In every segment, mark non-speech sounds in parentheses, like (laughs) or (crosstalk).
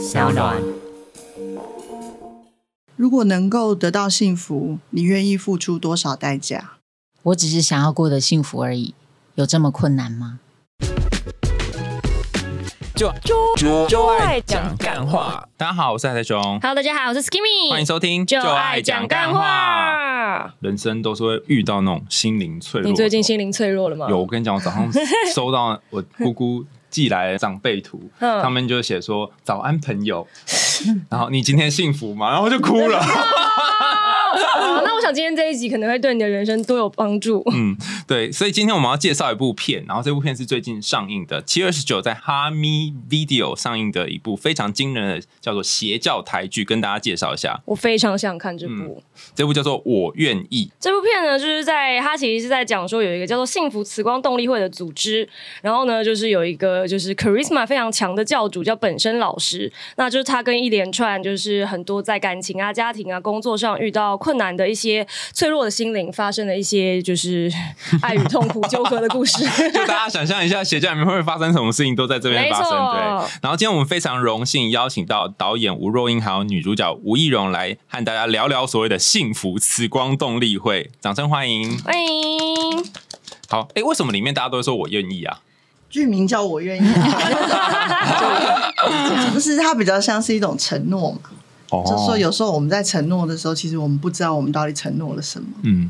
小暖。如果能够得到幸福，你愿意付出多少代价？我只是想要过得幸福而已，有这么困难吗？就就就爱讲干话。大家好，我是海苔熊，Hello，大家好，我是 Skimmy，欢迎收听就爱讲干。话。人生都是会遇到那种心灵脆弱。你最近心灵脆弱了吗？有？我跟你讲，我早上收到我姑姑寄来长辈图，嗯他们就写说“早安，朋友”，然后你今天幸福吗？然后就哭了。哦那我想今天这一集可能会对你的人生多有帮助。嗯，对，所以今天我们要介绍一部片，然后这部片是最近上映的，七月二十九在哈咪 Video 上映的一部非常惊人的叫做邪教台剧，跟大家介绍一下。我非常想看这部。嗯这部叫做《我愿意》。这部片呢，就是在它其实是在讲说有一个叫做幸福慈光动力会的组织，然后呢，就是有一个就是 charisma 非常强的教主叫本身老师，那就是他跟一连串就是很多在感情啊、家庭啊、工作上遇到困难的一些脆弱的心灵发生了一些就是 (laughs) 爱与痛苦纠葛的故事。(laughs) 就大家想象一下，邪教里面会发生什么事情，都在这边发生。对，然后今天我们非常荣幸邀请到导演吴若英，还有女主角吴亦荣来和大家聊聊所谓的幸福慈光动力会，掌声欢迎。欢迎。好，哎，为什么里面大家都会说我愿意啊？剧名叫我愿意，(laughs) 就就是它比较像是一种承诺嘛。哦就是说，有时候我们在承诺的时候，其实我们不知道我们到底承诺了什么。嗯，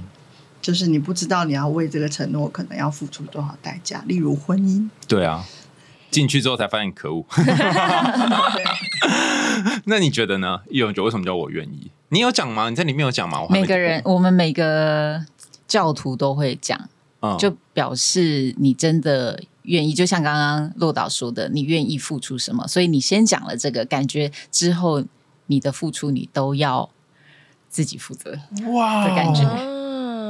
就是你不知道你要为这个承诺可能要付出多少代价，例如婚姻。对啊，进去之后才发现可恶。对 (laughs) 那你觉得呢？易勇觉得为什么叫我愿意？你有讲吗？你在里面有讲吗？我每个人，我们每个教徒都会讲，嗯就表示你真的愿意，就像刚刚洛导说的，你愿意付出什么，所以你先讲了这个，感觉之后你的付出你都要自己负责哇的感觉。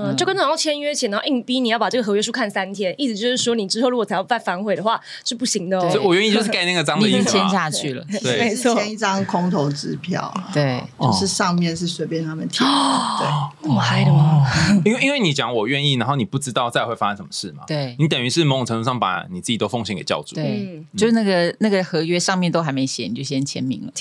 嗯，就跟那种要签约前，然后硬逼你要把这个合约书看三天，意思就是说你之后如果才要再反悔的话是不行的哦。所以我愿意就是盖那个章你已经的意思嘛签下去了，对。没错签一张空头支票，对，就是上面是随便他们填的。对，那么嗨的吗？因为因为你讲我愿意，然后你不知道再会发生什么事嘛。对。你等于是某种程度上把你自己都奉献给教主。对，嗯。就是那个那个合约上面都还没写，你就先签名了。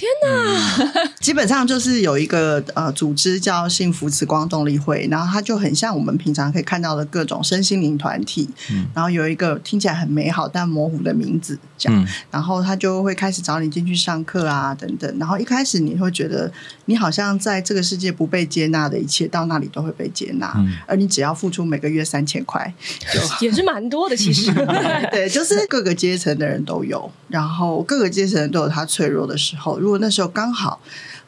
基本上就是有一个呃组织叫幸福慈光动力会，然后它就很像我们平常可以看到的各种身心灵团体，嗯然后有一个听起来很美好但模糊的名字，这样，嗯然后他就会开始找你进去上课啊等等，然后一开始你会觉得你好像在这个世界不被接纳的一切，到那里都会被接纳，嗯而你只要付出每个月三千块，(laughs) (laughs) 也是蛮多的，其实。对，就是各个阶层的人都有，然后各个阶层人都有他脆弱的时候。如果那时候刚好，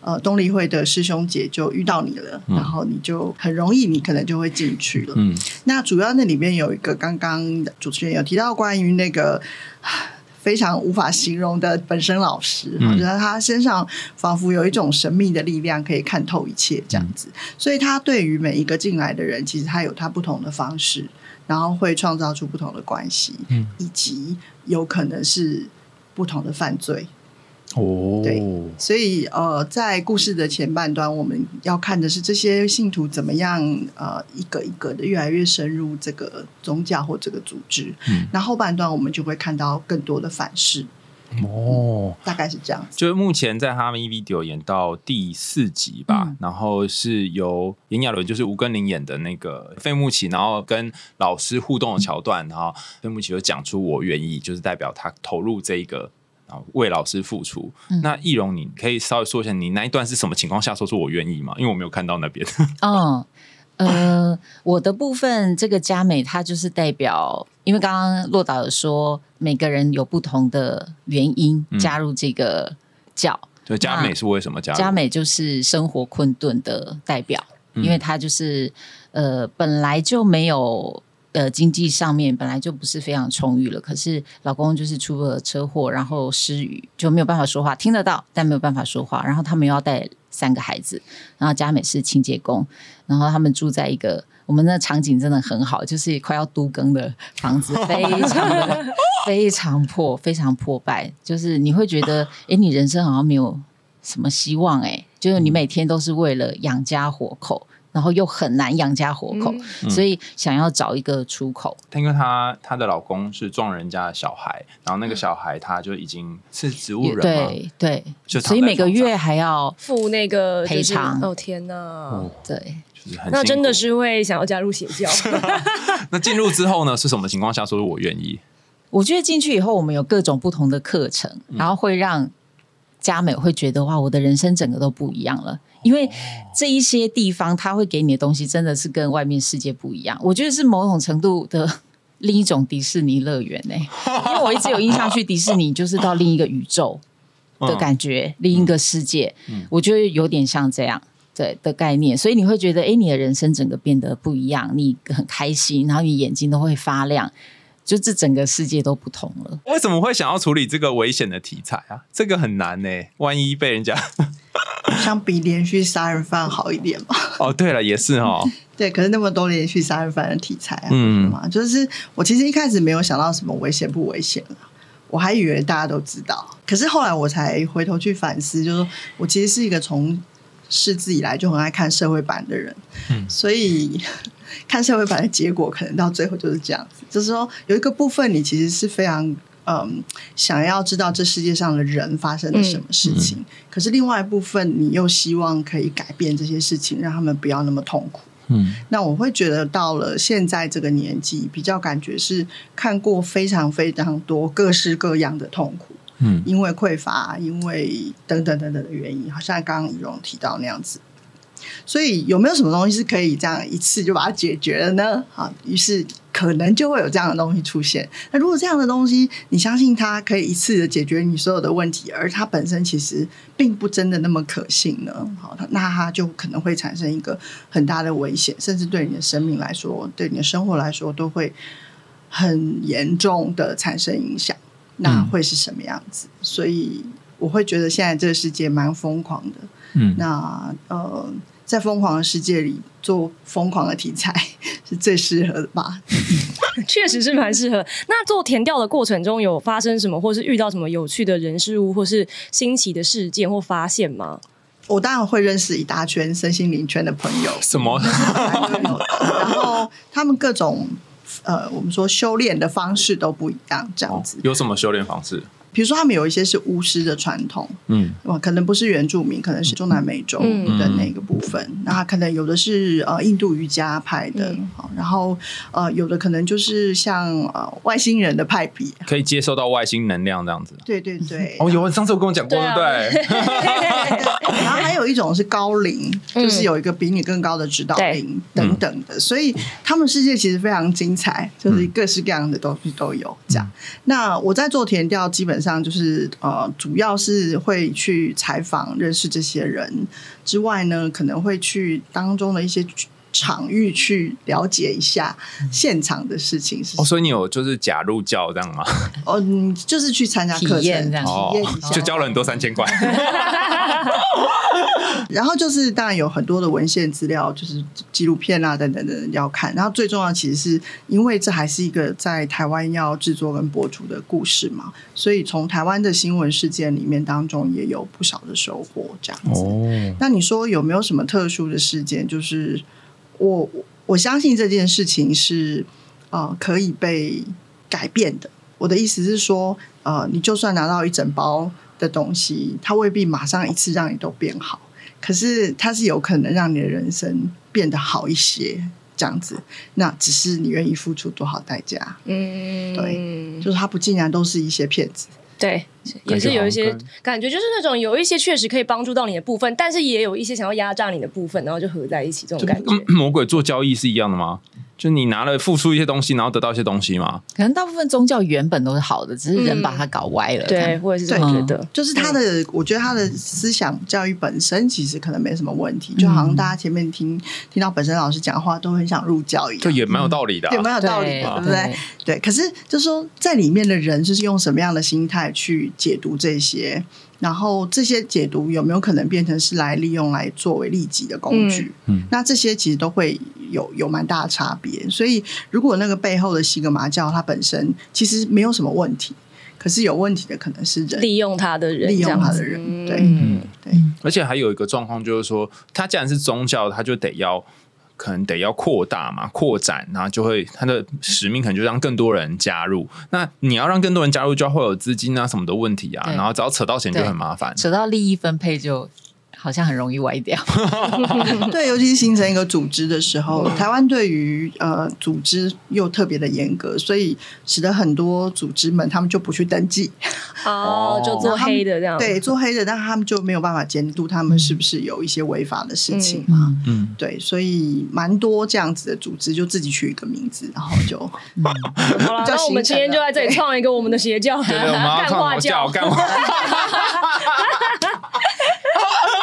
呃，动力会的师兄姐就遇到你了，然后你就很容易，你可能就会进去了。嗯那主要那里面有一个，刚刚主持人有提到关于那个。(sighs) 非常无法形容的本身老师，嗯我觉得他身上仿佛有一种神秘的力量，可以看透一切这样子。所以他对于每一个进来的人，其实他有他不同的方式，然后会创造出不同的关系，嗯以及有可能是不同的犯罪。哦对所以呃，在故事的前半段，我们要看的是这些信徒怎么样呃一个一个的越来越深入这个宗教或这个组织。嗯那后半段我们就会看到更多的反噬，哦。大概是这样子。就是目前在哈密 video 演到第四集吧，嗯然后是由炎亚纶就是吴根林演的那个费穆奇，然后跟老师互动的桥段，然后费穆奇就讲出我愿意，就是代表他投入这一个。然后为老师付出。嗯那易容，你可以稍微说一下，你那一段是什么情况下说出我愿意吗？因为我没有看到那边。(laughs) 嗯，呃，我的部分这个佳美，它就是代表，因为刚刚洛导有说，每个人有不同的原因嗯加入这个教。对，佳美是为什么加入？佳美就是生活困顿的代表，嗯因为她就是呃本来就没有呃经济上面本来就不是非常充裕了，可是老公就是出了车祸，然后失语就没有办法说话，听得到但没有办法说话，然后他们又要带三个孩子，然后佳美是清洁工，然后他们住在一个。我们那场景真的很好，就是快要都更的房子，非常的 (laughs) 非常破，非常破败，就是你会觉得，哎，你人生好像没有什么希望、诶，就是你每天都是为了养家活口，然后又很难养家活口，嗯所以想要找一个出口。因为她她的老公是撞人家的小孩，然后那个小孩他就已经是植物人嘛，对对就，所以每个月还要付那个就是赔偿哦天哪！哦，对。就是很那真的是会想要加入邪教，(laughs) (laughs) 那进入之后呢，是什么情况下说我愿意？我觉得进去以后，我们有各种不同的课程，然后会让佳美会觉得哇，我的人生整个都不一样了。因为这一些地方，他会给你的东西真的是跟外面世界不一样。我觉得是某种程度的另一种迪士尼乐园呢、(laughs) 因为我一直有印象去迪士尼，就是到另一个宇宙的感觉，另一个世界，我觉得有点像这样。对的概念，所以你会觉得，哎，你的人生整个变得不一样，你很开心，然后你眼睛都会发亮，就这整个世界都不同了。为什么会想要处理这个危险的题材啊？这个很难呢、万一被人家 (laughs)…… 相比连续杀人犯好一点嘛？(laughs) 哦，对了，也是哦，(laughs) 对，可是那么多连续杀人犯的题材啊，嗯嗯嘛，就是我其实一开始没有想到什么危险不危险啊我还以为大家都知道，可是后来我才回头去反思，就是说我其实是一个从识字以来就很爱看社会版的人，嗯所以看社会版的结果，可能到最后就是这样子，就是说有一个部分你其实是非常。嗯，想要知道这世界上的人发生了什么事情，可是另外一部分你又希望可以改变这些事情，让他们不要那么痛苦。嗯那我会觉得到了现在这个年纪，比较感觉是看过非常非常多各式各样的痛苦，嗯因为匮乏，因为等等等等的原因，好像刚刚怡蓉提到那样子。所以有没有什么东西是可以这样一次就把它解决了呢？好，于是可能就会有这样的东西出现。那如果这样的东西，你相信它可以一次的解决你所有的问题，而它本身其实并不真的那么可信呢？好，那它就可能会产生一个很大的危险，甚至对你的生命来说，对你的生活来说，都会很严重的产生影响。那会是什么样子？所以我会觉得现在这个世界蛮疯狂的。嗯，那呃，在疯狂的世界里做疯狂的题材是最适合的吧？(laughs) 确实是蛮适合。那做填调的过程中有发生什么，或是遇到什么有趣的人事物，或是新奇的事件或发现吗？我当然会认识一大圈身心灵圈的朋友，(laughs) 什么？(laughs) 然后他们各种呃，我们说修炼的方式都不一样，这样子。有什么修炼方式？比如说，他们有一些是巫师的传统，嗯哇，可能不是原住民，可能是中南美洲嗯的那个部分。那他可能有的是呃印度瑜伽派的，嗯然后呃有的可能就是像呃外星人的派别。可以接受到外星能量这样子。对对对，(laughs) 哦，有，上次我跟我讲过，对对啊不对？(laughs) 然后还有一种是高龄，嗯就是有一个比你更高的指导对灵等等的，所以他们世界其实非常精彩，就是各式各样的东西都有这样。那我在做填调，基本上就是呃，主要是会去采访、认识这些人。之外呢，可能会去当中的一些场域去了解一下现场的事情是什哦，所以你有就是假入教这样吗？(laughs) 哦，嗯，就是去参加课程，体验这样哦体验一下，，就交了很多三千块。(laughs) 然后就是当然有很多的文献资料，就是纪录片啊等等等要看。然后最重要其实是因为这还是一个在台湾要制作跟播出的故事嘛，所以从台湾的新闻事件里面当中也有不少的收获。这样子，哦，那你说有没有什么特殊的事件？就是我我相信这件事情是呃可以被改变的。我的意思是说，呃，你就算拿到一整包的东西，它未必马上一次让你都变好，可是它是有可能让你的人生变得好一些。这样子，那只是你愿意付出多少代价？嗯，对就是它不竟然都是一些骗子。对，也是有一些感觉就是那种有一些确实可以帮助到你的部分，但是也有一些想要压榨你的部分，然后就合在一起，这种感觉。跟魔鬼做交易是一样的吗？就你拿了付出一些东西，然后得到一些东西嘛？可能大部分宗教原本都是好的，只是人把它搞歪了。对，我也是这么觉得。就是他的，我觉得他的思想教育本身其实可能没什么问题，就好像大家前面听听到本身老师讲话都很想入教一样，就也蛮有道理的、对，啊。蛮有道理的，对不对？对，可是就是说，在里面的人就是用什么样的心态去解读这些，然后这些解读有没有可能变成是来利用来作为利己的工具？嗯嗯那这些其实都会有有蛮大的差别。所以，如果那个背后的西格玛教它本身其实没有什么问题。可是有问题的可能是人，利用他的人，利用他的人，对嗯对。而且还有一个状况就是说，他既然是宗教，他就得要可能得要扩大嘛，扩展，然后就会它的使命可能就让更多人加入。那你要让更多人加入，就要会有资金啊什么的问题啊，然后只要扯到钱就很麻烦。扯到利益分配就好像很容易歪掉。(laughs) 对，尤其是形成一个组织的时候，台湾对于呃组织又特别的严格，所以使得很多组织们他们就不去登记，(laughs) 哦，就做黑的这样，对，做黑的，但他们就没有办法监督他们是不是有一些违法的事情嘛。嗯，嗯，对，所以蛮多这样子的组织就自己取一个名字，然后就好了，那我们今天就在这里创一个我们的邪教，对对，我们要干看化教，干化。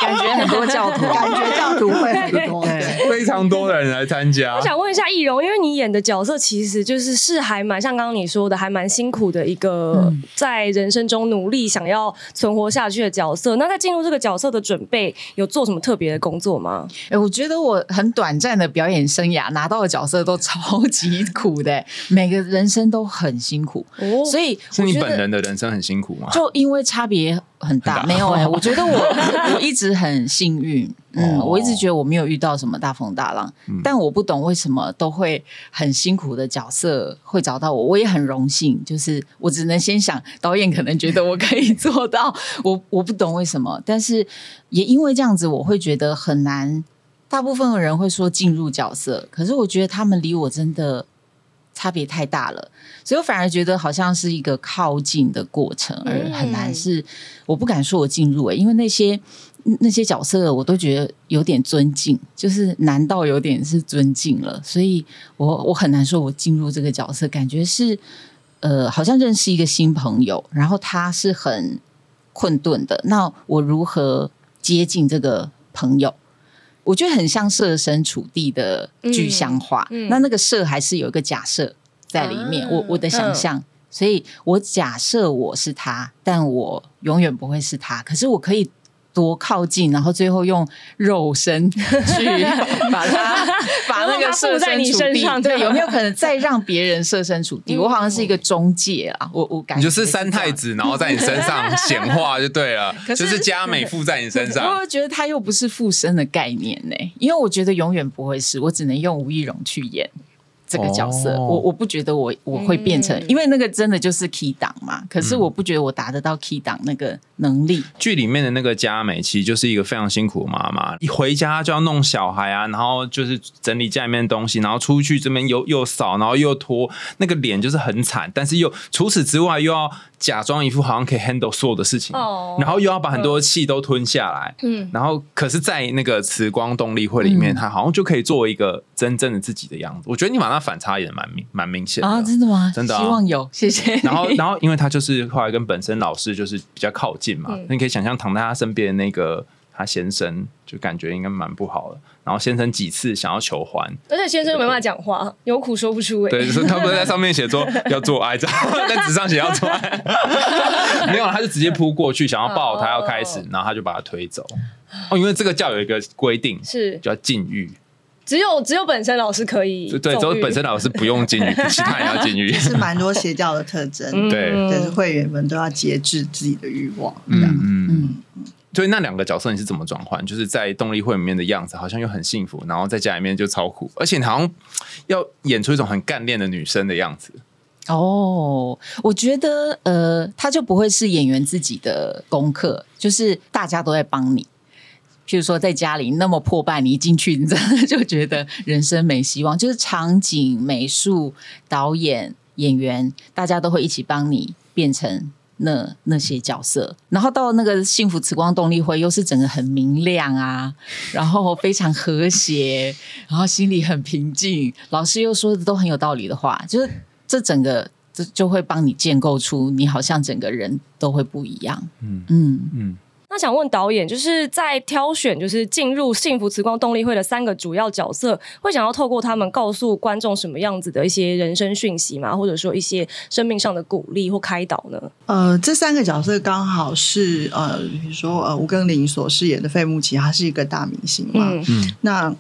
感觉很多教徒，感觉教徒会很多。对非常多的人来参加我。想问一下易容，因为你演的角色其实就是是还蛮像刚刚你说的，还蛮辛苦的一个嗯在人生中努力想要存活下去的角色。那在进入这个角色的准备，有做什么特别的工作吗？哎、我觉得我很短暂的表演生涯拿到的角色都超级苦的，(laughs) 每个人生都很辛苦，哦所以是你本人的人生很辛苦吗？就因为差别很大，很大。没有哎、我觉得我 (laughs) 我一直很幸运，嗯，哦。我一直觉得我没有遇到什么大风大浪，但我不懂为什么都会很辛苦的角色会找到我，我也很荣幸，就是我只能先想导演可能觉得我可以做到，我我不懂为什么，但是也因为这样子，我会觉得很难。大部分的人会说进入角色，可是我觉得他们离我真的差别太大了，所以我反而觉得好像是一个靠近的过程，而很难是我不敢说我进入、欸，因为那些那些角色我都觉得有点尊敬，就是难道有点是尊敬了，所以我我很难说我进入这个角色，感觉是呃好像认识一个新朋友，然后他是很困顿的，那我如何接近这个朋友？我觉得很像设身处地的具象化，嗯嗯那那个设还是有一个假设在里面，啊我我的想象，所以我假设我是他，但我永远不会是他，可是我可以。多靠近，然后最后用肉身 (laughs) 去把它把那个附在你身处地，身上对，有没有可能再让别人设身处地？嗯我好像是一个中介啊，我我感觉你就是三太子，然后在你身上 (laughs) 显化就对了，可是就是佳美附在你身上。我觉得他又不是附身的概念呢，因为我觉得永远不会是，我只能用吴亦荣去演这个角色。哦我我不觉得我我会变成，嗯因为那个真的就是 key 档嘛。可是我不觉得我达得到 key 档那个能力。剧里面的那个佳美，其实就是一个非常辛苦的妈妈，一回家就要弄小孩啊，然后就是整理家里面的东西，然后出去这边又又扫，然后又拖，那个脸就是很惨，但是又除此之外又要假装一副好像可以 handle 所有的事情，哦然后又要把很多气都吞下来，嗯，然后可是，在那个慈光动力会里面，嗯他好像就可以做一个真正的自己的样子。我觉得你把那反差演得蛮明蛮明显的。啊，真的吗？真的啊希望有，谢谢。然后，(laughs) 然后，因为他就是后来跟本身老师就是比较靠近嘛，嗯那你可以想象躺在他身边的那个他先生，就感觉应该蛮不好的。然后先生几次想要求欢，而且先生没办法讲话，有苦说不出哎。对，就是他不是在上面写说 (laughs) 要做爱，在在纸上写要做爱，(laughs) 没有，他就直接扑过去想要抱他，要开始，然后他就把他推走。哦，因为这个教有一个规定，是叫禁欲，只有只有本身老师可以对，只有本身老师不用禁欲，(laughs) 其他人要禁欲。是蛮多邪教的特征，嗯对就是会员们都要节制自己的欲望，嗯。嗯嗯，所以那两个角色你是怎么转换？就是在动力会里面的样子好像又很幸福，然后在家里面就超苦，而且你好像要演出一种很干练的女生的样子。哦，我觉得呃，他就不会是演员自己的功课，就是大家都在帮你。譬如说，在家里那么破败，你一进去，你真的就觉得人生没希望。就是场景、美术、导演、演员，大家都会一起帮你变成那那些角色。然后到那个幸福慈光动力会，又是整个很明亮啊，然后非常和谐，然后心里很平静。老师又说的都很有道理的话，就是这整个这就会帮你建构出你好像整个人都会不一样。嗯嗯嗯，那想问导演，就是在挑选就是进入幸福慈光动力会的三个主要角色，会想要透过他们告诉观众什么样子的一些人生讯息吗？或者说一些生命上的鼓励或开导呢？呃，这三个角色刚好是呃，比如说呃，吴庚林所饰演的费穆奇，他是一个大明星嘛。嗯那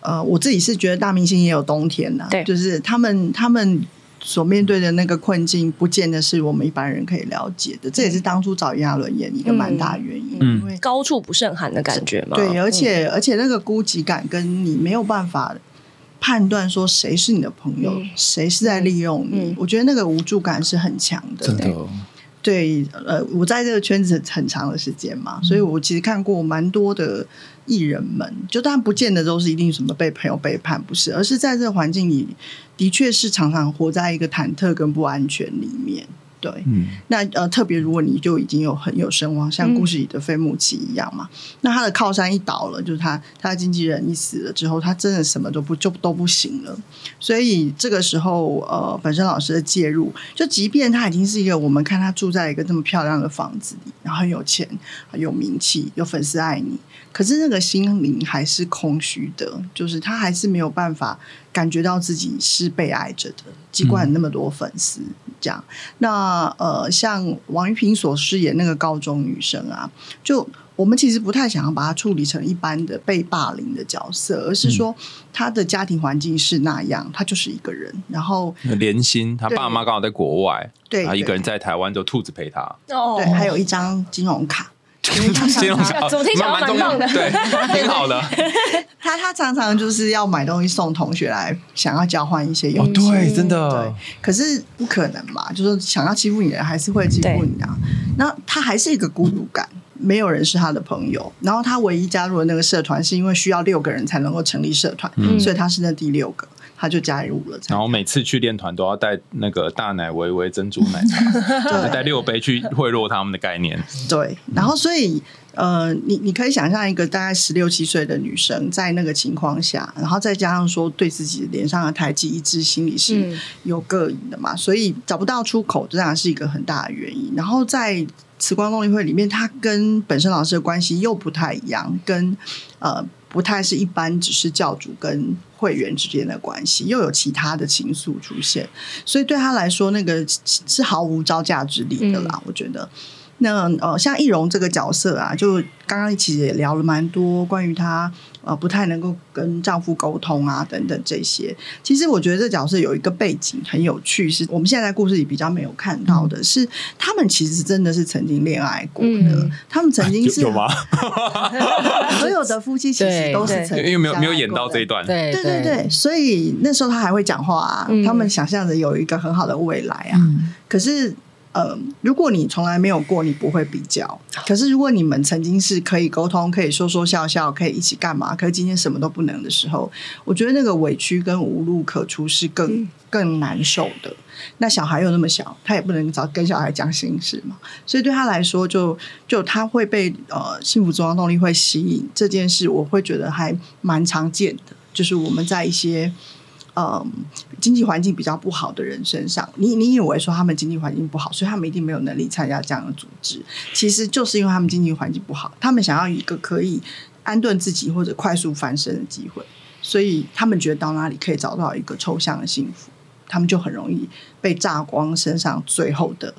呃，我自己是觉得大明星也有冬天呐、对就是他们他们所面对的那个困境，不见得是我们一般人可以了解的。这也是当初找炎亚伦演一个蛮大原因，嗯因为高处不胜寒的感觉嘛。对，而且、嗯而且那个孤寂感跟你没有办法判断说谁是你的朋友，嗯谁是在利用你，嗯我觉得那个无助感是很强的。真的，对，呃，我在这个圈子很长的时间嘛，所以我其实看过蛮多的艺人们，就当然不见得都是一定什么被朋友背叛，不是，而是在这个环境里，的确是常常活在一个忐忑跟不安全里面。对，嗯，那呃，特别如果你就已经有很有声望，像嗯故事里的费穆奇一样嘛，那他的靠山一倒了，就是他他的经纪人一死了之后，他真的什么都不就都不行了。所以这个时候，呃，本身老师的介入，就即便他已经是一个我们看他住在一个这么漂亮的房子里，然后很有钱、有名气、有粉丝爱你，可是那个心灵还是空虚的，就是他还是没有办法感觉到自己是被爱着的，尽管那么多粉丝。这样，那呃，像王玉平所饰演那个高中女生啊，就我们其实不太想要把她处理成一般的被霸凌的角色，而是说她的家庭环境是那样，她就是一个人，然后连心，他爸妈刚好在国外，对他一个人在台湾，就兔子陪他，哦。对，还有一张金融卡。金融常卡怎么听起来蛮重要的对，(laughs) 挺好的。他他常常就是要买东西送同学来，想要交换一些哦，用品。对，真对的，，可是不可能嘛，就是想要欺负你的人还是会欺负你啊。那他还是一个孤独感，没有人是他的朋友。然后他唯一加入的那个社团，是因为需要六个人才能够成立社团，嗯所以他是那第六个，他就加入了。然后每次去练团都要带那个大奶维维珍珠奶茶，(laughs) 就是带六杯去贿赂他们的概念。对，然后所以呃，你你可以想象一个大概十六七岁的女生在那个情况下，然后再加上说对自己脸上的胎记一直心里是嗯有膈应的嘛，所以找不到出口，这当然是一个很大的原因。然后在慈光动力会里面，他跟本身老师的关系又不太一样，跟呃不太是一般只是教主跟会员之间的关系，又有其他的情愫出现，所以对他来说，那个是毫无招架之力的啦，我觉得。那呃，像易容这个角色啊，就刚刚其实也聊了蛮多关于她呃不太能够跟丈夫沟通啊等等这些。其实我觉得这角色有一个背景很有趣，是我们现在在故事里比较没有看到的，是他们其实真的是曾经恋爱过的，嗯。他们曾经 (laughs) 是有有吗？(laughs) 所有的夫妻其实都是曾经因为没有没有演到这一段。对。对对对，所以那时候他还会讲话啊，嗯。他们想象着有一个很好的未来啊。嗯，可是，呃，如果你从来没有过，你不会比较。可是，如果你们曾经是可以沟通、可以说说笑笑、可以一起干嘛，可是今天什么都不能的时候，我觉得那个委屈跟无路可出是更、更难受的。那小孩又那么小，他也不能找跟小孩讲心事嘛，所以对他来说就，就他会被呃幸福中央动力会吸引这件事，我会觉得还蛮常见的，就是我们在一些。嗯，经济环境比较不好的人身上，你你以为说他们经济环境不好，所以他们一定没有能力参加这样的组织，其实就是因为他们经济环境不好，他们想要一个可以安顿自己或者快速翻身的机会，所以他们觉得到哪里可以找到一个抽象的幸福，他们就很容易被榨光身上最后的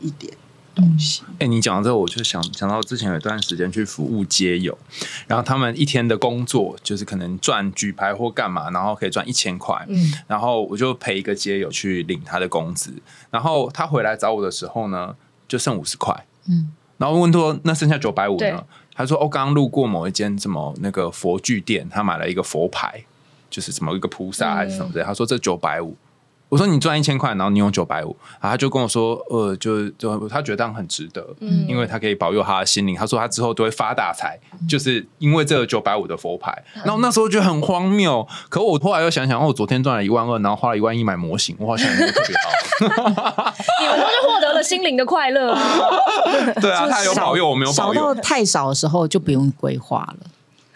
一点。东西。哎、你讲到这个，我就想想到之前有一段时间去服务街友，然后他们一天的工作就是可能赚举牌或干嘛，然后可以赚一千块，嗯然后我就陪一个街友去领他的工资，然后他回来找我的时候呢，就剩五十块，嗯，然后问说那剩下九百五呢？他说哦，刚刚路过某一间什么那个佛具店，他买了一个佛牌，就是什么一个菩萨还是什么之类，他说这九百五。我说你赚一千块，然后你用九百五，然后他就跟我说，呃，就就他觉得这样很值得，嗯因为他可以保佑他的心灵。他说他之后都会发大财，就是因为这个九百五的佛牌。然后那时候觉得很荒谬，可我后来又想想，哦，我昨天赚了一万二，然后花了一万一买模型，我好像也没有特别好。你们都是获得了心灵的快乐。(laughs) 对啊，他有保佑，我没有保少到佑。太少的时候就不用规划了。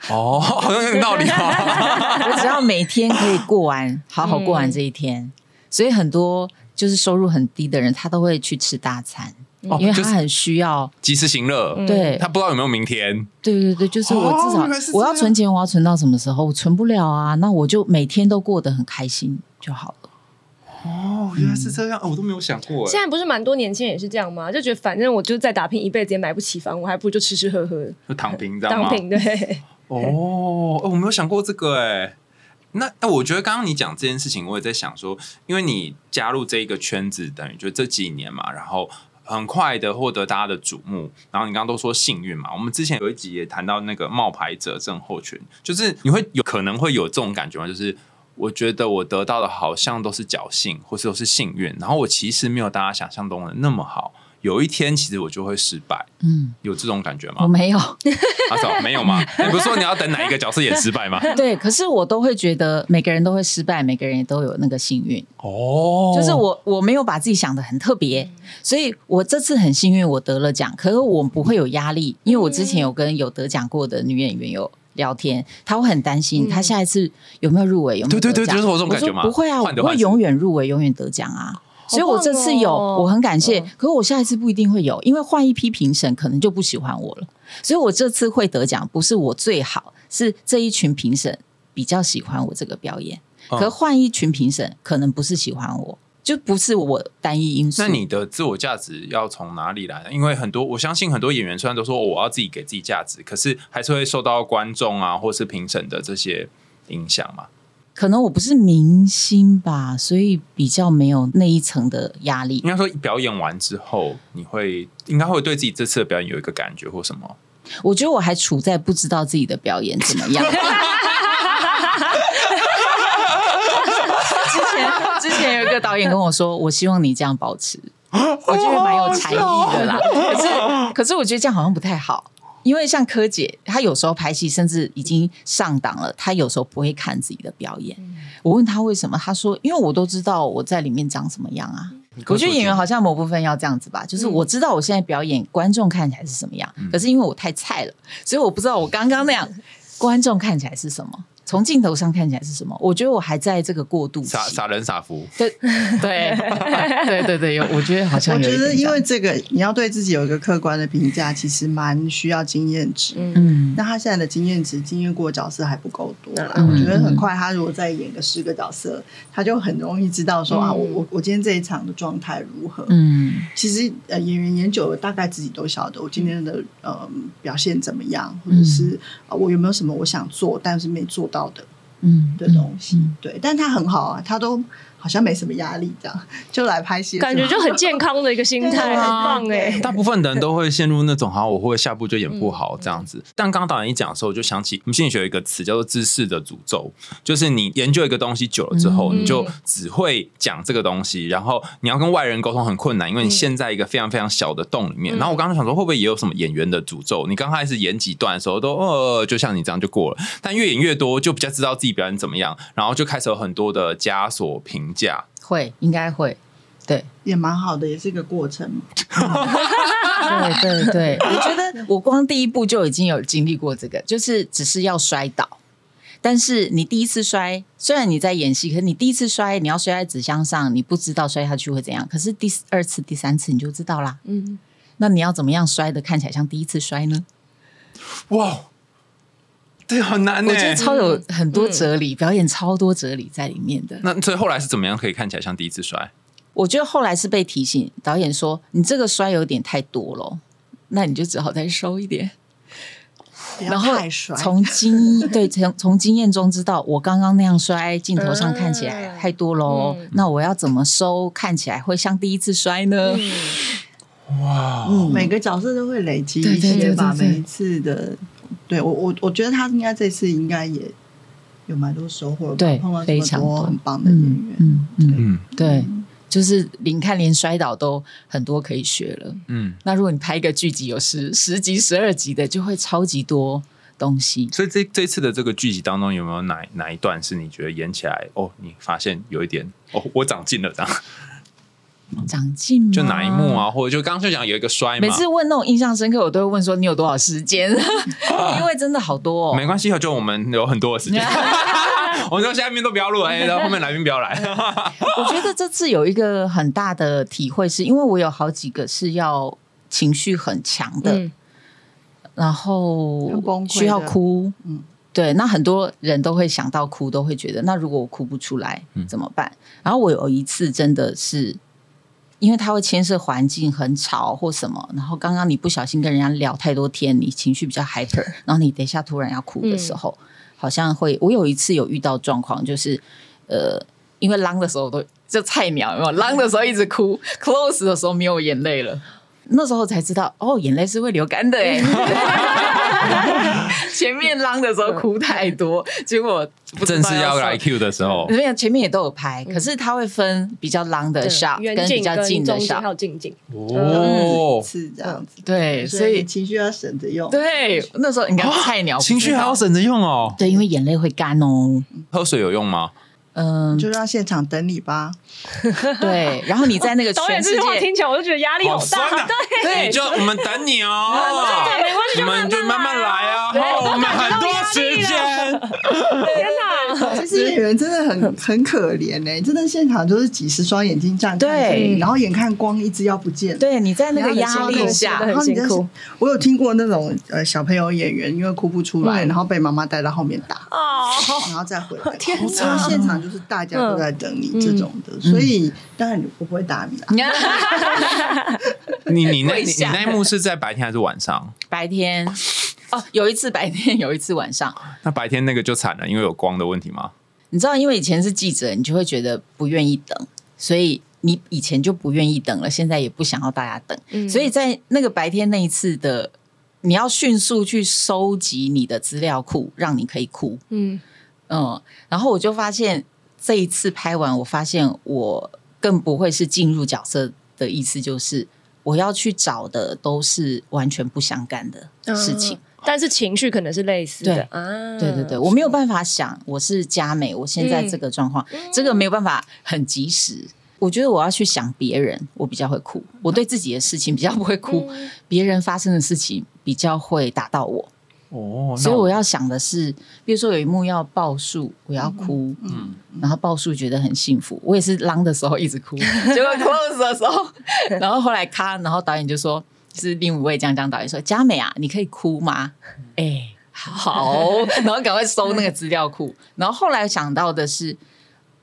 哦，好像有点道理哦。(laughs) 我只要每天可以过完，好好过完这一天，所以很多就是收入很低的人，他都会去吃大餐，哦因为他很需要。及时行乐，对他不知道有没有明天。对对对，就是我至少我要存钱，我要存到什么时候？我存不了啊，那我就每天都过得很开心就好了。哦，原来是这样，哦我都没有想过。现在不是蛮多年轻人也是这样吗？就觉得反正我就再打拼一辈子也买不起房，我还不如就吃吃喝喝就躺平，这样吗？当平对。哦，哦我没有想过这个哎。那那我觉得刚刚你讲这件事情，我也在想说，因为你加入这一个圈子，等于就这几年嘛，然后很快的获得大家的瞩目，然后你刚刚都说幸运嘛，我们之前有一集也谈到那个冒牌者症候群，就是你会有可能会有这种感觉吗？就是我觉得我得到的好像都是侥幸，或是都是幸运，然后我其实没有大家想象中的那么好。有一天，其实我就会失败。嗯，有这种感觉吗？我没有。阿嫂没有吗？你 (laughs) 不是说你要等哪一个角色演失败吗？对，可是我都会觉得每个人都会失败，每个人也都有那个幸运。哦，就是我我没有把自己想的很特别，所以我这次很幸运，我得了奖。可是我不会有压力，因为我之前有跟有得奖过的女演员有聊天，她会很担心，她下一次有没有入围，有没有对对对，就是我这种感觉吗？不会啊，我不会永远入围，永远得奖啊。所以我这次有，哦我很感谢。嗯可是我下一次不一定会有，因为换一批评审可能就不喜欢我了。所以我这次会得奖，不是我最好，是这一群评审比较喜欢我这个表演。嗯可换一群评审，可能不是喜欢我，就不是我单一因素。那你的自我价值要从哪里来呢？因为很多，我相信很多演员虽然都说、哦我要自己给自己价值，可是还是会受到观众啊或是评审的这些影响嘛。可能我不是明星吧，所以比较没有那一层的压力应。该说表演完之后，你会应该会对自己这次的表演有一个感觉或什么？(laughs) 我觉得我还处在不知道自己的表演怎么样。(laughs) 之前之前有一个导演跟我说，我希望你这样保持，(gasps) 我觉得蛮有才艺的啦。可是可是我觉得这样好像不太好，因为像柯姐，她有时候拍戏甚至已经上档了，她有时候不会看自己的表演。我问她为什么，她说因为我都知道我在里面长什么样啊。我觉得演员好像某部分要这样子吧，就是我知道我现在表演观众看起来是什么样，可是因为我太菜了，所以我不知道我刚刚那样 (laughs) 观众看起来是什么，从镜头上看起来是什么。我觉得我还在这个过渡期。傻傻人傻福，对 (laughs) 对 (laughs) 对对对，有我觉得好像我觉得，因为这个你要对自己有一个客观的评价，其实蛮需要经验值。嗯那他现在的经验值，经验过的角色还不够多啦。嗯我觉得很快，他如果再演个十个角色，他就很容易知道说、啊，我我我今天这一场的状态如何。嗯其实呃，演员演久了，大概自己都晓得我今天的呃表现怎么样，或者是、呃、我有没有什么我想做但是没做到的嗯的东西。对，但他很好啊，他都好像没什么压力，这样 (laughs) 就来拍戏感觉就很健康的一个心态，很棒哎、大部分的人都会陷入那种好像我会不会下部就演不好这样子。但刚刚导演一讲的时候，我就想起我们心理学有一个词叫做知识的诅咒，就是你研究一个东西久了之后，嗯。你就只会讲这个东西，然后你要跟外人沟通很困难，因为你陷在一个非常非常小的洞里面。然后我刚刚想说，会不会也有什么演员的诅咒？你刚开始演几段的时候都呃，就像你这样就过了，但越演越多，就比较知道自己表演怎么样，然后就开始有很多的枷锁评价。会应该会，对也蛮好的，也是一个过程嘛。(laughs) 对对对，我觉得我光第一步就已经有经历过这个，就是只是要摔倒。但是你第一次摔，虽然你在演戏，可是你第一次摔，你要摔在纸箱上，你不知道摔下去会怎样。可是第二次、第三次你就知道啦。嗯，那你要怎么样摔的看起来像第一次摔呢？哇，对，好难呢我。觉得超有很多哲理，表演超多哲理在里面的。那所以后来是怎么样可以看起来像第一次摔？我觉得后来是被提醒，导演说你这个摔有点太多了，那你就只好再收一点。然后从经 (laughs) 对从从经验中知道，我刚刚那样摔，镜头上看起来太多喽。嗯那我要怎么收，看起来会像第一次摔呢？哇，嗯，每个角色都会累积一些吧，每一次的，对我我我觉得他应该这次应该也有蛮多收获吧，对非常很棒的演嗯员，嗯嗯，嗯对，就是你看连摔倒都很多可以学了。嗯，那如果你拍一个剧集有十十集、十二集的，就会超级多东西。所以这这次的这个剧集当中，有没有哪哪一段是你觉得演起来哦，你发现有一点哦，我长进了这样？长进吗？就哪一幕？啊，或者就刚刚就讲有一个摔嘛，每次问那种印象深刻，我都会问说你有多少时间，(laughs) (laughs) 因为真的好多哦。没关系，就我们有很多的时间，(laughs) 我们说下面都不要录，哎，然后后面来宾不要来，我觉得这次有一个很大的体会，是因为我有好几个是要情绪很强的，嗯。然后需要哭，嗯。对，那很多人都会想到哭，都会觉得那如果我哭不出来嗯。怎么办？然后我有一次真的是。因为它会牵涉环境很吵或什么，然后刚刚你不小心跟人家聊太多天，你情绪比较 hyper，然后你等一下突然要哭的时候，好像会，我有一次有遇到状况，就是呃，因为浪的时候都就菜鸟，有没有浪的时候一直哭，close 的时候没有眼泪了。那时候才知道，哦，眼泪是会流干的哎。(laughs) 前面浪的时候哭太多，结果正式要来 Q 的时候，没有，前面也都有拍，可是它会分比较 long 的 shot 远跟比较近的 shot。有近景，哦，是这样子，对，所以情绪要省着用。对那时候应该菜鸟情绪还要省着用哦。对，因为眼泪会干哦。喝水有用吗？嗯，就让现场等你吧。(laughs) 对，然后你在那个导演这全世界听起来我就觉得压力好大。对。你就我们等你哦，对没关系你们就慢慢来啊，哦我们很多时间。天哪！其实演员真的很很可怜哎、真的现场就是几十双眼睛这样看着对。你，然后眼看光一直要不见。对，你在那个压力下，然后你在我有听过那种呃小朋友演员因为哭不出来，嗯。然后被妈妈带到后面打，哦，然后再回来。天哪。然后现场就是大家都在等你这种的，所以当然我不会打你 (laughs) 啦。你看你你那你你那一幕是在白天还是晚上？白天哦，有一次白天，有一次晚上。那白天那个就惨了，因为有光的问题吗？你知道，因为以前是记者，你就会觉得不愿意等，所以你以前就不愿意等了，现在也不想要大家等。嗯所以在那个白天那一次的，你要迅速去收集你的资料库，让你可以哭。嗯，嗯，然后我就发现这一次拍完，我发现我更不会是进入角色的意思，就是我要去找的都是完全不相干的事情。但是情绪可能是类似的对啊。对对对，我没有办法想我是佳美，我现在这个状况，这个没有办法很及时。我觉得我要去想别人，我比较会哭；我对自己的事情比较不会哭，别人发生的事情比较会打到我。哦，所以我要想的是，比如说有一幕要报数，我要哭，嗯，然后报数觉得很幸福，我也是浪的时候一直哭，结果 close 的时候，然后后来咔，然后导演就说，是另一位江江导演说，佳美啊，你可以哭吗？哎、好，然后赶快搜那个资料库，然后后来想到的是，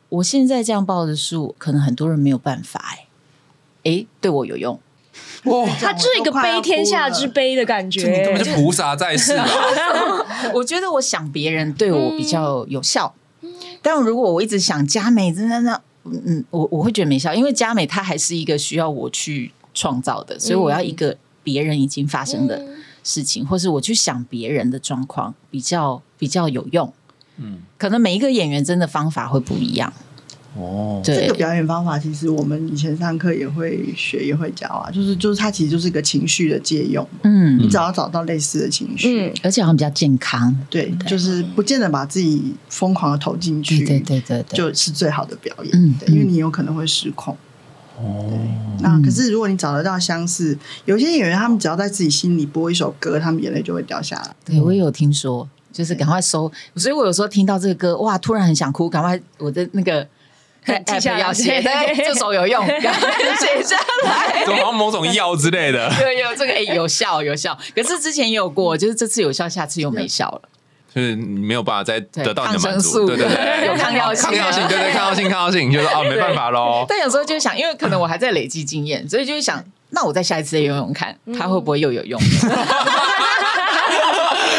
我现在这样报的数，可能很多人没有办法、哎，哎，对我有用。哇，他就是一个悲天下之悲的感觉。你根本觉就。菩萨在世。吧？(laughs) 我觉得我想别人对我比较有效，但如果我一直想佳美，真的那嗯嗯，我我会觉得没效，因为佳美她还是一个需要我去创造的，所以我要一个别人已经发生的事情，或是我去想别人的状况，比较比较有用。嗯，可能每一个演员真的方法会不一样，哦，这个表演方法，其实我们以前上课也会学，也会教啊。就是就是，它其实就是一个情绪的借用，嗯。你只要找到类似的情绪，嗯，而且好像比较健康，对，就是不见得把自己疯狂的投进去，对对对对。对，就是最好的表演。嗯对，因为你有可能会失控。哦，那可是如果你找得到相似，有些演员他们只要在自己心里播一首歌，他们眼泪就会掉下来。对我也有听说，就是赶快收，所以我有时候听到这个歌，哇，突然很想哭，赶快我的那个记下来要写，(laughs) 对，(laughs) 这首有用，(laughs) 写下来。就好像某种药之类的，对有这个哎、有效有效，可是之前也有过，就是这次有效，下次又没效了。就是你没有办法再得到你的满足，对对对，有抗药性啊抗药性，对对，抗药性，抗药性，就是哦，没办法喽。但有时候就想，因为可能我还在累积经验，所以就会想，那我再下一次用用看，它会不会又有用？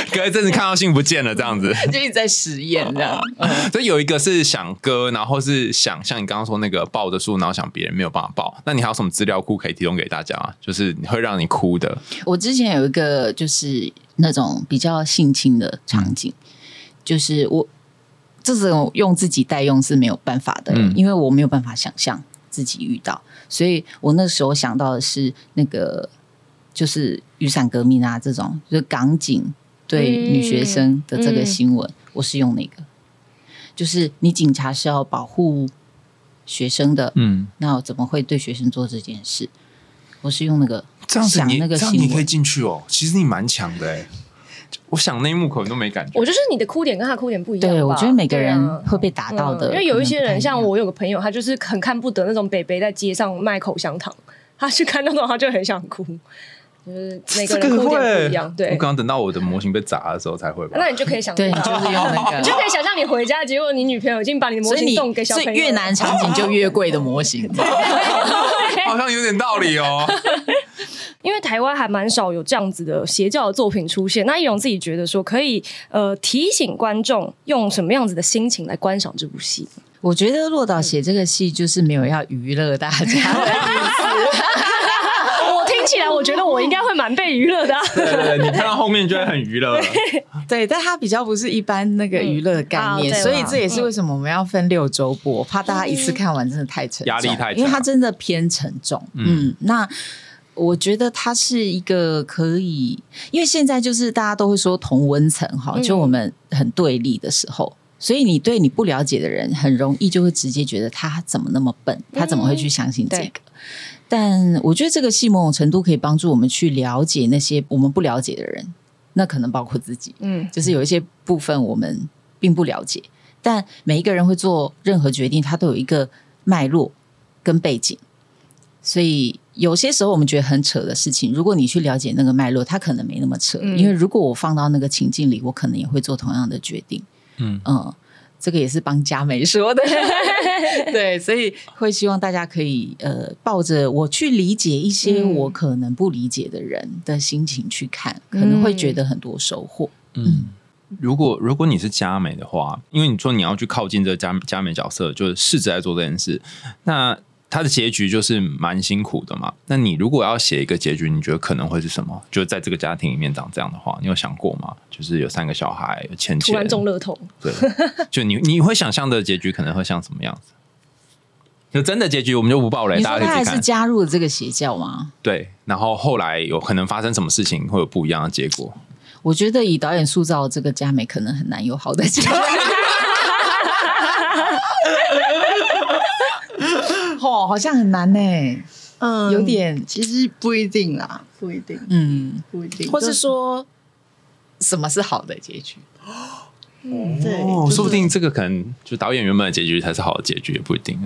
(laughs) 隔一阵子看到信不见了，这样子。(laughs) 就一直在实验这样。(laughs) 所以有一个是想割，然后是想像你刚刚说那个抱的树，然后想别人没有办法抱。那你还有什么资料库可以提供给大家吗？就是会让你哭的。我之前有一个就是那种比较性侵的场景，就是我这种用自己代用是没有办法的，嗯因为我没有办法想象自己遇到，所以我那时候想到的是那个就是雨伞革命啊这种，就是港警对女学生的这个新闻，我是用那个，就是你警察是要保护学生的，嗯，那我怎么会对学生做这件事？我是用那个这样子你想那个这样你可以进去哦。其实你蛮强的哎，我想那一幕可能都没感觉。我就是你的哭点跟他哭点不一样吧。对我觉得每个人会被打到的，嗯因为有一些人，像我有个朋友，他就是很看不得那种北北在街上卖口香糖，他去看那种他就很想哭，就是每个人哭点不一样。我对，刚刚等到我的模型被砸的时候才会吧。那你就可以想对，你就是用那个你就。可以想象你回家，结果你女朋友已经把你的模型送给小朋友，所以越难场景就越贵的模型，(laughs) 好像有点道理哦。(laughs) 因为台湾还蛮少有这样子的邪教的作品出现。那易容自己觉得说，可以呃提醒观众用什么样子的心情来观赏这部戏？我觉得洛导写这个戏就是没有要娱乐大家的意思。(laughs) 起来，我觉得我应该会蛮被娱乐的、啊。(laughs) 对对对，你看到后面就会很娱乐了。(laughs) 对，但它比较不是一般那个娱乐的概念，嗯啊所以这也是为什么我们要分六周播，怕大家一次看完真的太沉重，压力太大因为它真的偏沉重。嗯，那我觉得它是一个可以，因为现在就是大家都会说同温层哈，嗯就我们很对立的时候。所以你对你不了解的人，很容易就会直接觉得他怎么那么笨，他怎么会去相信这对个？但我觉得这个戏某种程度可以帮助我们去了解那些我们不了解的人，那可能包括自己。嗯，就是有一些部分我们并不了解，但每一个人会做任何决定，他都有一个脉络跟背景，所以有些时候我们觉得很扯的事情，如果你去了解那个脉络，它可能没那么扯。嗯因为如果我放到那个情境里，我可能也会做同样的决定。嗯嗯，这个也是帮佳美说的，(laughs) 对，所以会希望大家可以呃，抱着我去理解一些嗯。我可能不理解的人的心情去看，可能会觉得很多收获。嗯，如果如果你是佳美的话，因为你说你要去靠近这个佳佳美角色，就是试着在做这件事，那他的结局就是蛮辛苦的嘛。那你如果要写一个结局，你觉得可能会是什么？就在这个家庭里面长这样的话，你有想过吗？就是有三个小孩，有欠钱突然，中乐透，对，就你你会想象的结局可能会像什么样子？就真的结局我们就不爆雷，你说他还是大家可以自己看。加入了这个邪教吗？对，然后后来有可能发生什么事情，会有不一样的结果。我觉得以导演塑造这个佳美，可能很难有好的结果。(laughs) 哦，好像很难呢。嗯有点。其实不一定啦，不一定，嗯，不一定，或是就说什么是好的结局？对，哦，就是。说不定这个可能就导演原本的结局才是好的结局，也不一定，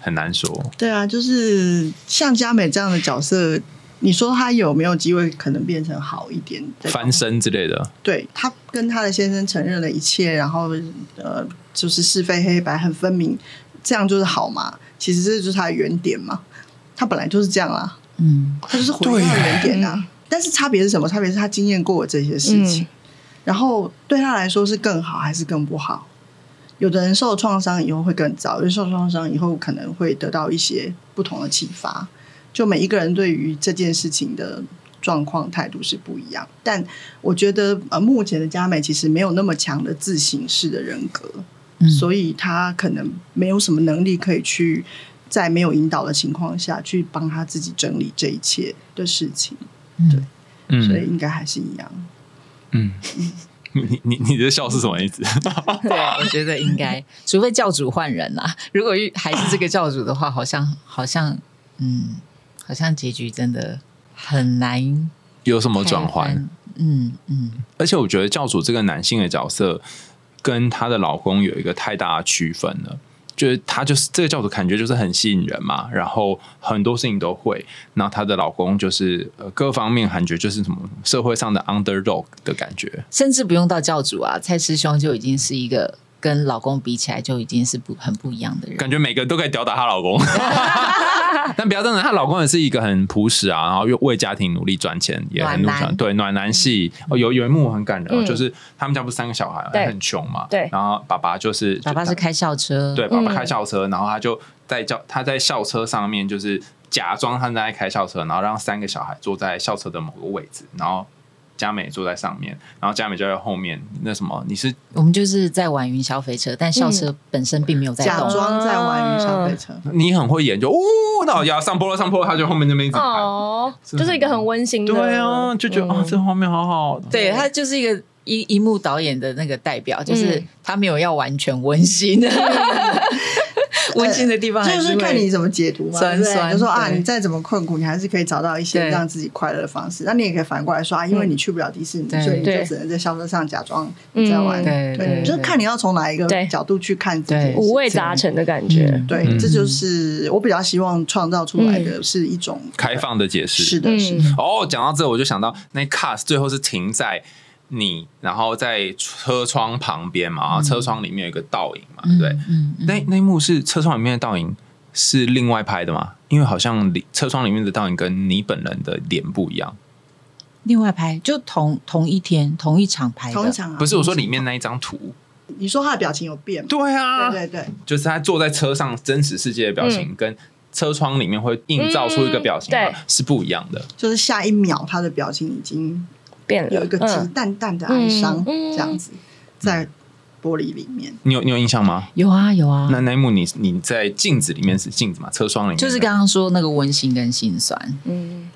很难说。对啊，就是像佳美这样的角色，你说她有没有机会可能变成好一点？的翻身之类的，对她跟她的先生承认了一切，然后呃，就是是非黑白很分明，这样就是好嘛？其实这就是他的原点嘛，他本来就是这样啊，嗯，他就是回到原点啊。但是差别是什么？差别是他经验过这些事情，嗯然后对他来说是更好还是更不好？有的人受创伤以后会更糟，有人受创伤以后可能会得到一些不同的启发。就每一个人对于这件事情的状况态度是不一样，但我觉得呃，目前的佳美其实没有那么强的自省式的人格，嗯所以他可能没有什么能力可以去在没有引导的情况下去帮他自己整理这一切的事情，嗯所以应该还是一样。嗯，(laughs) 你你你的笑是什么意思？(laughs) 对，我觉得应该，除非教主换人啦。(laughs) 如果还是这个教主的话，好像好像嗯，好像结局真的很难有什么转换？嗯嗯，而且我觉得教主这个男性的角色跟她的老公有一个太大的区分了。就是她就是这个教主，感觉就是很吸引人嘛，然后很多事情都会。那她的老公就是呃各方面感觉就是什么社会上的 underdog 的感觉。甚至不用到教主啊，蔡师兄就已经是一个跟老公比起来就已经是不很不一样的人。感觉每个人都可以吊打她老公。(laughs) 但不要这样，她老公也是一个很朴实啊，然后又为家庭努力赚钱，也很努力。对，暖男系哦，有有一幕很感人哦，嗯就是他们家不是三个小孩，对很穷嘛，对然后爸爸就是爸爸是开校车，对，爸爸嗯开校车，然后他就在校他在校车上面，就是假装他在开校车，然后让三个小孩坐在校车的某个位置，然后佳美坐在上面，然后佳美就在后面。那什么，你是我们就是在玩云霄飞车，但校车本身并没有在假动。装在玩云霄飞车，你很会演，就哦，那我要上坡了，上坡了，他就后面那边一直喊。哦，就是一个很温馨的，对啊，就觉得啊、嗯这画面好好。对他就是一个一一幕导演的那个代表，就是嗯他没有要完全温馨的，(laughs) 温馨的地方还就是看你怎么解读嘛，酸酸就说啊，你再怎么困苦，你还是可以找到一些让自己快乐的方式。那你也可以反过来说啊，因为你去不了迪士尼，所以你就只能在校车上假装你在玩。嗯。对对就是看你要从哪一个角度去看对。五味杂陈的感觉。嗯对，嗯。这就是我比较希望创造出来的是一种开。放的解释。是的，是哦，讲到这，我就想到那 cast 最后是停在你，然后在车窗旁边嘛，然后车窗里面有一个倒影嘛，对不对？嗯，嗯那那一幕是车窗里面的倒影是另外拍的吗？因为好像里车窗里面的倒影跟你本人的脸不一样。另外拍就同同一天同一场拍的，同一场啊不是我说里面那一张图。你说他的表情有变吗？对啊，对对对，就是他坐在车上真实世界的表情，跟车窗里面会映照出一个表情嘛、嗯对是不一样的。就是下一秒他的表情已经变了，有一个极嗯淡淡的哀伤，这样子在玻璃里面。你有你有印象吗？有啊有啊，那那一幕你你在镜子里面是镜子嘛？车窗里面就是刚刚说那个温馨跟心酸，嗯，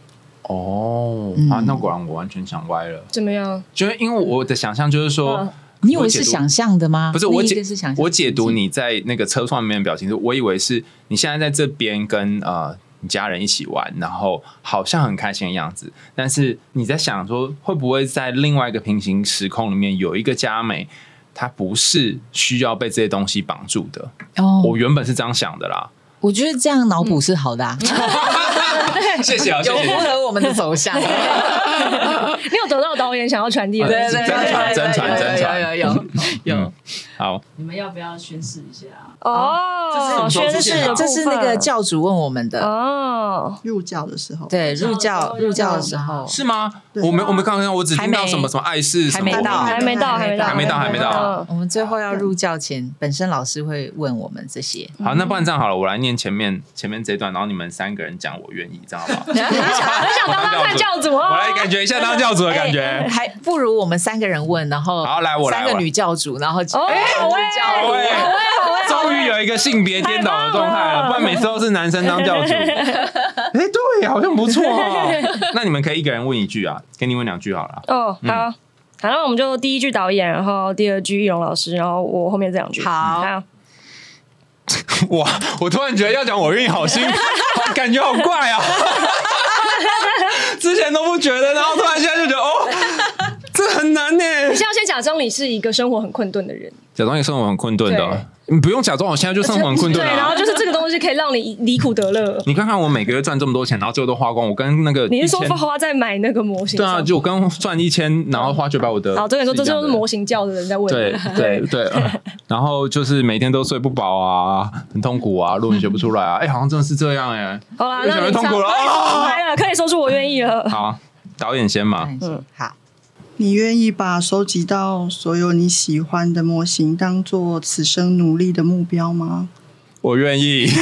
哦、嗯啊，那果然我完全想歪了。怎么样？就是因为我的想象就是说，嗯你以为是想象的吗？不是我解是想，我解读你在那个车窗里面的表情，是我以为是你现在在这边跟呃你家人一起玩，然后好像很开心的样子，但是你在想说会不会在另外一个平行时空里面有一个佳美，她不是需要被这些东西绑住的。哦，我原本是这样想的啦。我觉得这样脑补是好的啊，(laughs) 谢谢啊，谢有符谢。合我们的走向。(laughs) 你有得到导演想要传递的真传真传真传有有有。好，你们要不要宣誓一下？哦，宣誓这是那个教主问我们的，哦，入教的时候，对，入教入教的时候，是吗？我没我没看到，我只听到什么什么爱是什么。还没到还没到，还没到，还没到还没到。嗯我们最后要入教前，本身老师会问我们这些。好，那不然这样好了，我来念前面前面这段，然后你们三个人讲我愿意，这样好不好？(laughs) 很想当当看教主。哦，我来感觉一下当教主的感觉。还不如我们三个人问，然后好来我来我。来三个女教主，然后好哎，好哎终于有一个性别颠倒的状态了，了不然每次都是男生当教主。(laughs) 哎，对，好像不错哦。(laughs) 那你们可以一个人问一句啊，给你问两句好了。哦，好。好，那我们就第一句导演，然后第二句易容老师，然后我后面这两句。好好，(laughs) 哇，我突然觉得要讲我愿意，好心，好感觉好怪啊。之前都不觉得，然后突然现在就觉得，哦，这很难呢。你现在要先假装你是一个生活很困顿的人，假装你生活很困顿对的，你不用假装，我现在就生活很困顿对，然后啊。就是这个东西可以让你离苦得乐。你看看我每个月赚这么多钱，然后最后都花光，我跟那个你是说1000花在买那个模型上？对啊，就我刚赚一千，然后花九百五的。好，这个说这就是模型。教的人在问对你。对对、呃 (laughs) 然后就是每天都睡不饱啊，很痛苦啊，论文写不出来啊，哎、好像真的是这样哎、好啦，那你痛苦了啊！来了，可以说出我愿意了。好，导演先嘛，嗯，好，你愿意把收集到所有你喜欢的模型当做此生努力的目标吗？我愿意。(laughs)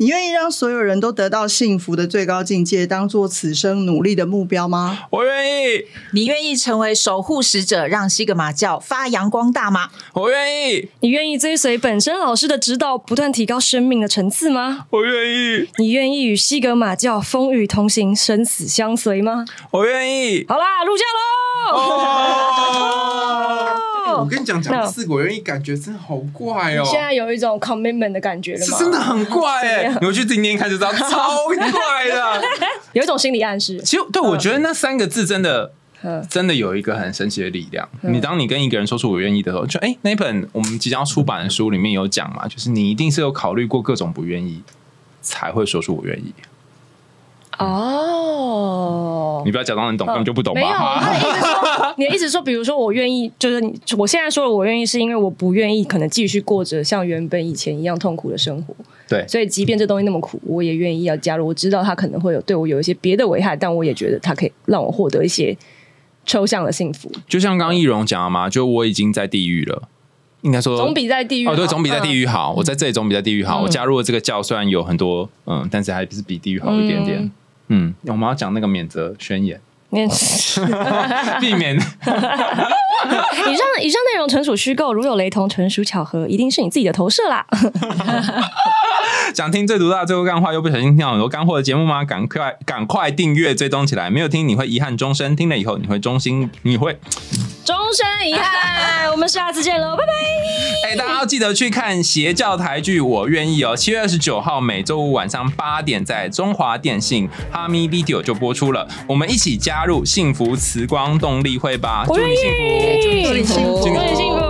你愿意让所有人都得到幸福的最高境界当做此生努力的目标吗？我愿意，你愿意成为守护使者，让西格玛教发扬光大吗？我愿意，你愿意追随本身老师的指导，不断提高生命的层次吗？我愿意，你愿意与西格玛教风雨同行，生死相随吗？我愿意。好啦，入教喽！哦，(laughs) 我跟你讲，讲那四个我愿意，感觉真的好怪哦。现在有一种 commitment 的感觉了吗？是真的很怪哎、怎么样你回去自己念看就知道，超怪的。(laughs) 有一种心理暗示。其实，对我觉得那三个字真的嗯真的有一个很神奇的力量。你当你跟一个人说出“我愿意”的时候，就哎、那一本我们即将要出版的书里面有讲嘛，就是你一定是有考虑过各种不愿意，才会说出“我愿意”。哦你不要假装你懂，根本就不懂吧？没有，(laughs) 他的意思是说，你的意思是说，比如说我愿意，就是你我现在说的我愿意，是因为我不愿意可能继续过着像原本以前一样痛苦的生活。对所以即便这东西那么苦，我也愿意要加入。我知道它可能会有对我有一些别的危害，但我也觉得它可以让我获得一些抽象的幸福，就像刚刚易容讲的嘛，就我已经在地狱了，应该说总比在地狱好哦，对，总比在地狱好。我在这里总比在地狱好。嗯我加入了这个教，虽然有很多嗯，但是还是比地狱好一点点。嗯，我们要讲那个免责宣言，免。(laughs) 避免 (laughs) 以上以上内容纯属虚构，如有雷同，纯属巧合，一定是你自己的投射啦。(laughs) 想听最毒辣最后干话，又不小心听到很多干货的节目吗？赶快赶快订阅追踪起来！没有听你会遗憾终生，听了以后你会衷心，你会终身遗憾，我们下次见喽，拜拜。哎、大家要记得去看邪教台剧《我愿意》哦。七月二十九号每周五晚上八点，在中华电信哈咪 Video 就播出了。我们一起加入幸福慈光动力会吧！祝你幸福！祝你幸福，祝你幸福